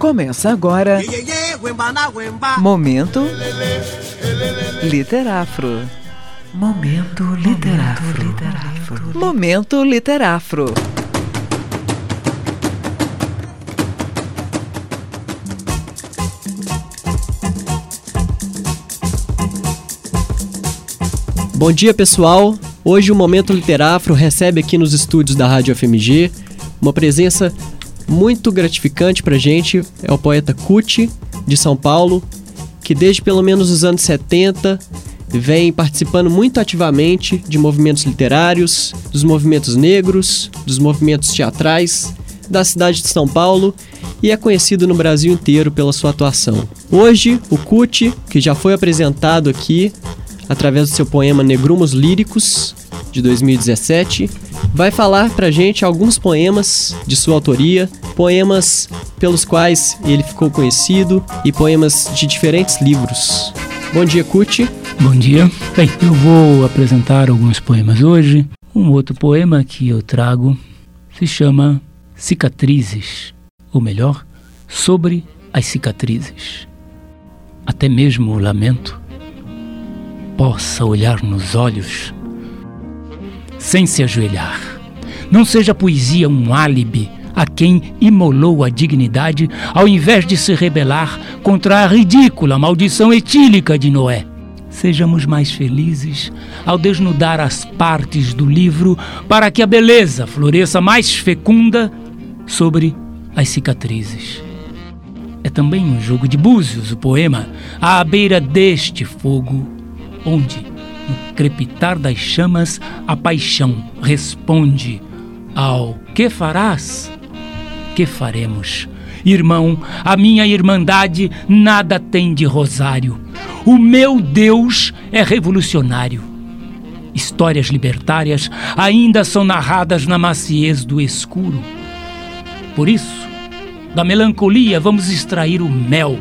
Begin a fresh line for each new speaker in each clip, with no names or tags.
Começa agora. Momento Literafro. Momento Literafro. Momento Literafro.
Bom dia, pessoal. Hoje o Momento Literafro recebe aqui nos estúdios da Rádio FMG uma presença muito gratificante pra gente. É o poeta Cuti, de São Paulo, que desde pelo menos os anos 70 vem participando muito ativamente de movimentos literários, dos movimentos negros, dos movimentos teatrais da cidade de São Paulo e é conhecido no Brasil inteiro pela sua atuação. Hoje, o Cuti, que já foi apresentado aqui através do seu poema Negrumos Líricos, de 2017, vai falar pra gente alguns poemas de sua autoria, poemas pelos quais ele ficou conhecido e poemas de diferentes livros. Bom dia, Cuti.
Bom dia. Bem, eu vou apresentar alguns poemas hoje. Um outro poema que eu trago se chama Cicatrizes, ou melhor, sobre as cicatrizes. Até mesmo o lamento possa olhar nos olhos sem se ajoelhar. Não seja a poesia um álibi a quem imolou a dignidade ao invés de se rebelar contra a ridícula maldição etílica de Noé. Sejamos mais felizes ao desnudar as partes do livro para que a beleza floresça mais fecunda sobre as cicatrizes. É também um jogo de búzios o poema à beira deste fogo onde, no crepitar das chamas, a paixão responde ao que farás? Que faremos? Irmão, a minha irmandade nada tem de rosário. O meu Deus é revolucionário. Histórias libertárias ainda são narradas na maciez do escuro. Por isso, da melancolia vamos extrair o mel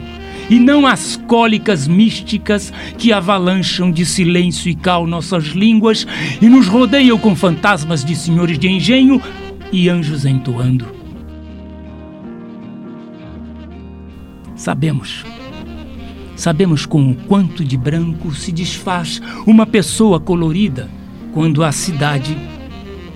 e não as cólicas místicas que avalancham de silêncio e cal nossas línguas e nos rodeiam com fantasmas de senhores de engenho e anjos entoando. Sabemos, sabemos com o quanto de branco se desfaz uma pessoa colorida quando a cidade,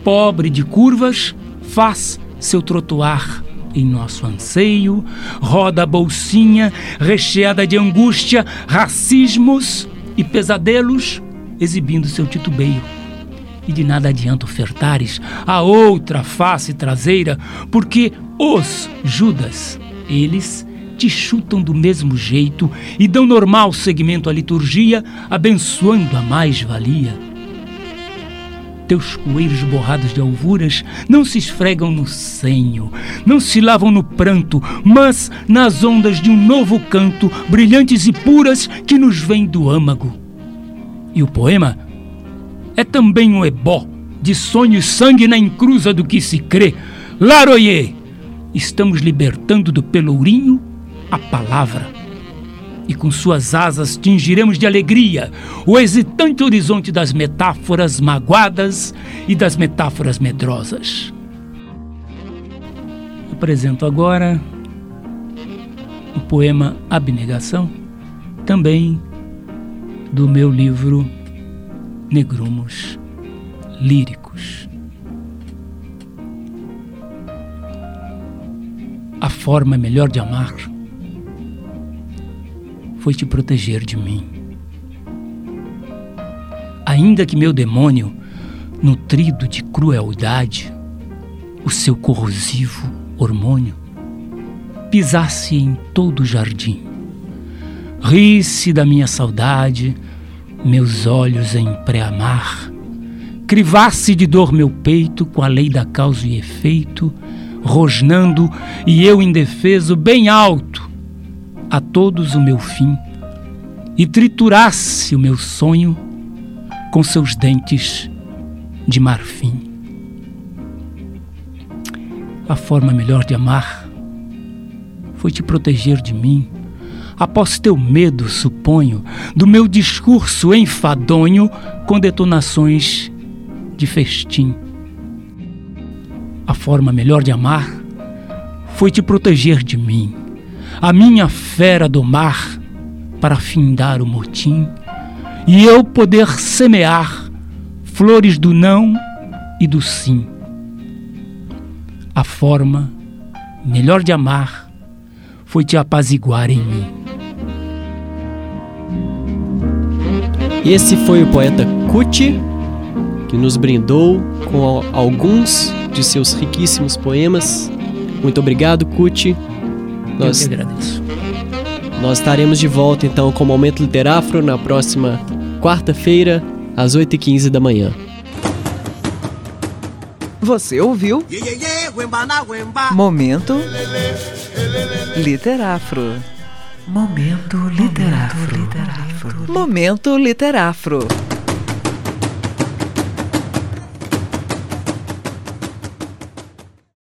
pobre de curvas, faz seu trotuar em nosso anseio, roda a bolsinha recheada de angústia, racismos e pesadelos, exibindo seu titubeio. E de nada adianta ofertares a outra face traseira, porque os Judas, eles te chutam do mesmo jeito e dão normal segmento à liturgia, abençoando a mais-valia teus coelhos borrados de alvuras não se esfregam no senho, não se lavam no pranto, mas nas ondas de um novo canto, brilhantes e puras, que nos vem do âmago. E o poema é também um ebó de sonho e sangue na encruza do que se crê. Laroyer! Estamos libertando do pelourinho a palavra e com suas asas tingiremos de alegria o hesitante horizonte das metáforas magoadas e das metáforas medrosas. Apresento agora o poema Abnegação, também do meu livro Negrumos Líricos. A forma melhor de amar foi te proteger de mim. Ainda que meu demônio, nutrido de crueldade, o seu corrosivo hormônio, pisasse em todo o jardim, risse da minha saudade, meus olhos em pré-amar, crivasse de dor meu peito com a lei da causa e efeito, rosnando e eu indefeso bem alto, a todos o meu fim e triturasse o meu sonho com seus dentes de marfim. A forma melhor de amar foi te proteger de mim, após teu medo, suponho, do meu discurso enfadonho com detonações de festim. A forma melhor de amar foi te proteger de mim a minha fera do mar para findar o motim e eu poder semear flores do não e do sim. A forma melhor de amar foi te apaziguar em mim.
Esse foi o poeta Kuti, que nos brindou com alguns de seus riquíssimos poemas. Muito obrigado, Kuti.
Nós, Eu que agradeço.
Nós estaremos de volta então com o Momento Literáfro na próxima quarta-feira, às 8h15 da manhã.
Você ouviu? Momento Literáfro. Momento Literáfro. Momento Literáfro.